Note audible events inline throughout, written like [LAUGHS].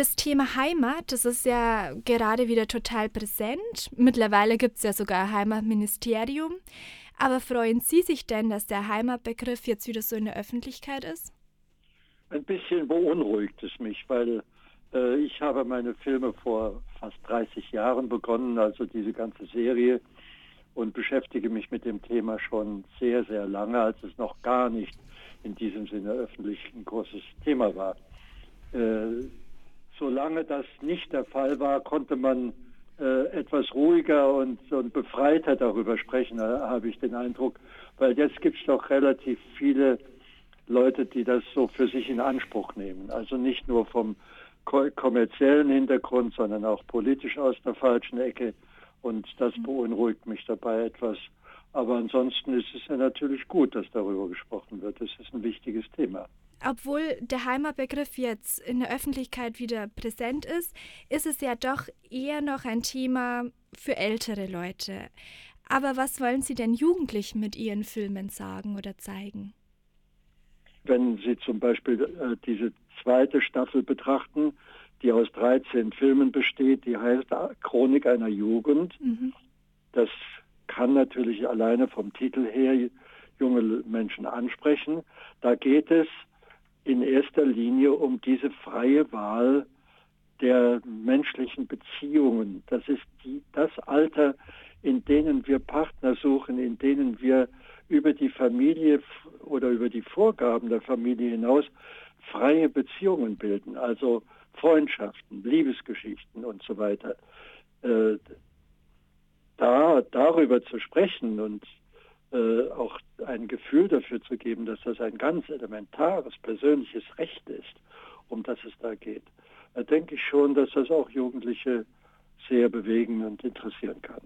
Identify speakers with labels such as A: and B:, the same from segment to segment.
A: Das Thema Heimat, das ist ja gerade wieder total präsent. Mittlerweile gibt es ja sogar ein Heimatministerium. Aber freuen Sie sich denn, dass der Heimatbegriff jetzt wieder so in der Öffentlichkeit ist?
B: Ein bisschen beunruhigt es mich, weil äh, ich habe meine Filme vor fast 30 Jahren begonnen, also diese ganze Serie, und beschäftige mich mit dem Thema schon sehr, sehr lange, als es noch gar nicht in diesem Sinne öffentlich ein großes Thema war. Äh, solange das nicht der Fall war, konnte man äh, etwas ruhiger und, und befreiter darüber sprechen, äh, habe ich den Eindruck. Weil jetzt gibt es doch relativ viele Leute, die das so für sich in Anspruch nehmen. Also nicht nur vom kommerziellen Hintergrund, sondern auch politisch aus der falschen Ecke. Und das mhm. beunruhigt mich dabei etwas. Aber ansonsten ist es ja natürlich gut, dass darüber gesprochen wird. Es ist ein wichtiges Thema.
A: Obwohl der Heimatbegriff jetzt in der Öffentlichkeit wieder präsent ist, ist es ja doch eher noch ein Thema für ältere Leute. Aber was wollen Sie denn Jugendlichen mit Ihren Filmen sagen oder zeigen?
B: Wenn Sie zum Beispiel äh, diese zweite Staffel betrachten, die aus 13 Filmen besteht, die heißt Chronik einer Jugend. Mhm. Das kann natürlich alleine vom Titel her junge Menschen ansprechen. Da geht es in erster Linie um diese freie Wahl der menschlichen Beziehungen. Das ist die, das Alter, in denen wir Partner suchen, in denen wir über die Familie oder über die Vorgaben der Familie hinaus freie Beziehungen bilden, also Freundschaften, Liebesgeschichten und so weiter. Äh, da darüber zu sprechen und äh, auch ein Gefühl dafür zu geben, dass das ein ganz elementares persönliches Recht ist, um das es da geht, da denke ich schon, dass das auch Jugendliche sehr bewegen und interessieren kann.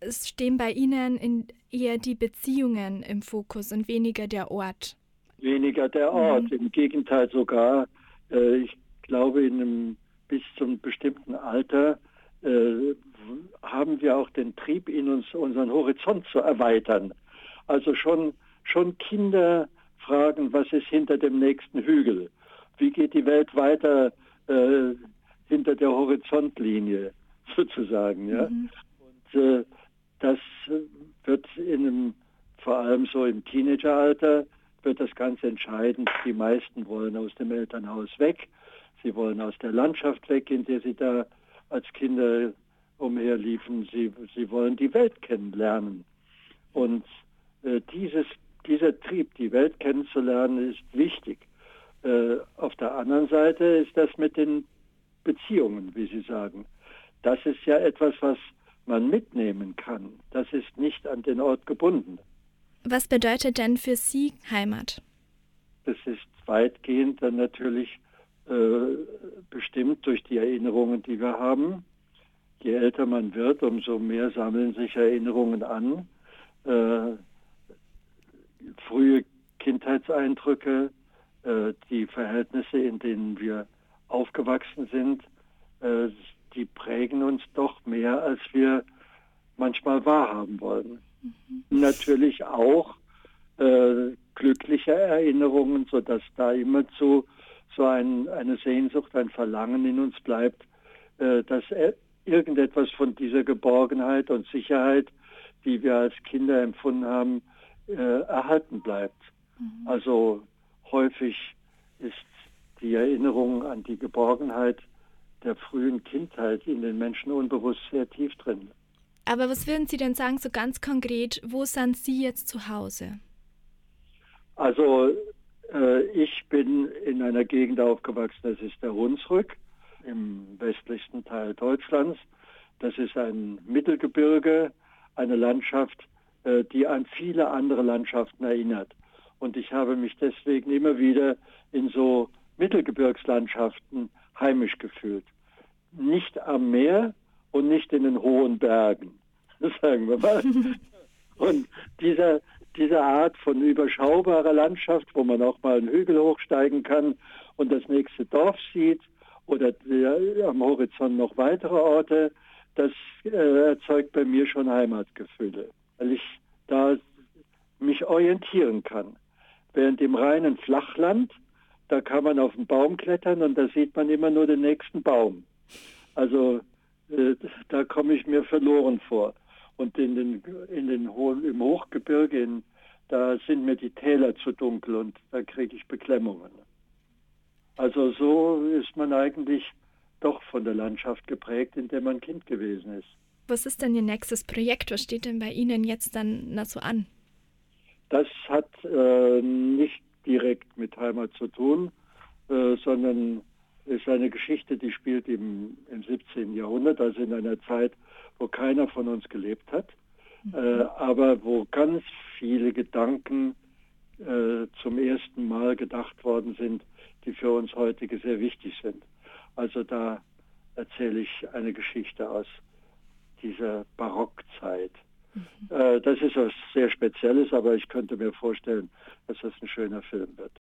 A: Es stehen bei Ihnen eher die Beziehungen im Fokus und weniger der Ort.
B: Weniger der Ort, mhm. im Gegenteil sogar. Äh, ich glaube, in einem bis zum bestimmten Alter äh, haben wir auch den Trieb in uns, unseren Horizont zu erweitern. Also schon, schon Kinder fragen, was ist hinter dem nächsten Hügel? Wie geht die Welt weiter äh, hinter der Horizontlinie [LAUGHS] sozusagen? Ja? Mhm. Und äh, das wird in einem, vor allem so im Teenageralter, wird das ganz entscheidend. Die meisten wollen aus dem Elternhaus weg. Sie wollen aus der Landschaft weg, in der sie da als Kinder umherliefen. Sie, sie wollen die Welt kennenlernen. Und dieses, dieser Trieb, die Welt kennenzulernen, ist wichtig. Äh, auf der anderen Seite ist das mit den Beziehungen, wie Sie sagen. Das ist ja etwas, was man mitnehmen kann. Das ist nicht an den Ort gebunden.
A: Was bedeutet denn für Sie Heimat?
B: Das ist weitgehend dann natürlich äh, bestimmt durch die Erinnerungen, die wir haben. Je älter man wird, umso mehr sammeln sich Erinnerungen an. Äh, frühe Kindheitseindrücke, äh, die Verhältnisse, in denen wir aufgewachsen sind, äh, die prägen uns doch mehr, als wir manchmal wahrhaben wollen. Mhm. Natürlich auch äh, glückliche Erinnerungen, sodass da immer zu so ein, eine Sehnsucht, ein Verlangen in uns bleibt, äh, dass irgendetwas von dieser Geborgenheit und Sicherheit, die wir als Kinder empfunden haben, äh, erhalten bleibt. Mhm. Also häufig ist die Erinnerung an die Geborgenheit der frühen Kindheit in den Menschen unbewusst sehr tief drin.
A: Aber was würden Sie denn sagen, so ganz konkret, wo sind Sie jetzt zu Hause?
B: Also äh, ich bin in einer Gegend aufgewachsen, das ist der Hunsrück im westlichsten Teil Deutschlands. Das ist ein Mittelgebirge, eine Landschaft, die an viele andere Landschaften erinnert. Und ich habe mich deswegen immer wieder in so Mittelgebirgslandschaften heimisch gefühlt. Nicht am Meer und nicht in den hohen Bergen, [LAUGHS] sagen wir mal. Und dieser, diese Art von überschaubarer Landschaft, wo man auch mal einen Hügel hochsteigen kann und das nächste Dorf sieht oder der, am Horizont noch weitere Orte, das äh, erzeugt bei mir schon Heimatgefühle, weil ich da mich orientieren kann. Während im reinen Flachland, da kann man auf den Baum klettern und da sieht man immer nur den nächsten Baum. Also äh, da komme ich mir verloren vor. Und in den, in den im Hochgebirge, in, da sind mir die Täler zu dunkel und da kriege ich Beklemmungen. Also so ist man eigentlich doch von der Landschaft geprägt, in der man Kind gewesen ist.
A: Was ist denn Ihr nächstes Projekt? Was steht denn bei Ihnen jetzt dann noch so an?
B: Das hat äh, nicht direkt mit Heimat zu tun, äh, sondern ist eine Geschichte, die spielt im, im 17. Jahrhundert, also in einer Zeit, wo keiner von uns gelebt hat, mhm. äh, aber wo ganz viele Gedanken äh, zum ersten Mal gedacht worden sind, die für uns heutige sehr wichtig sind. Also da erzähle ich eine Geschichte aus dieser Barockzeit. Mhm. Äh, das ist was sehr Spezielles, aber ich könnte mir vorstellen, dass das ein schöner Film wird.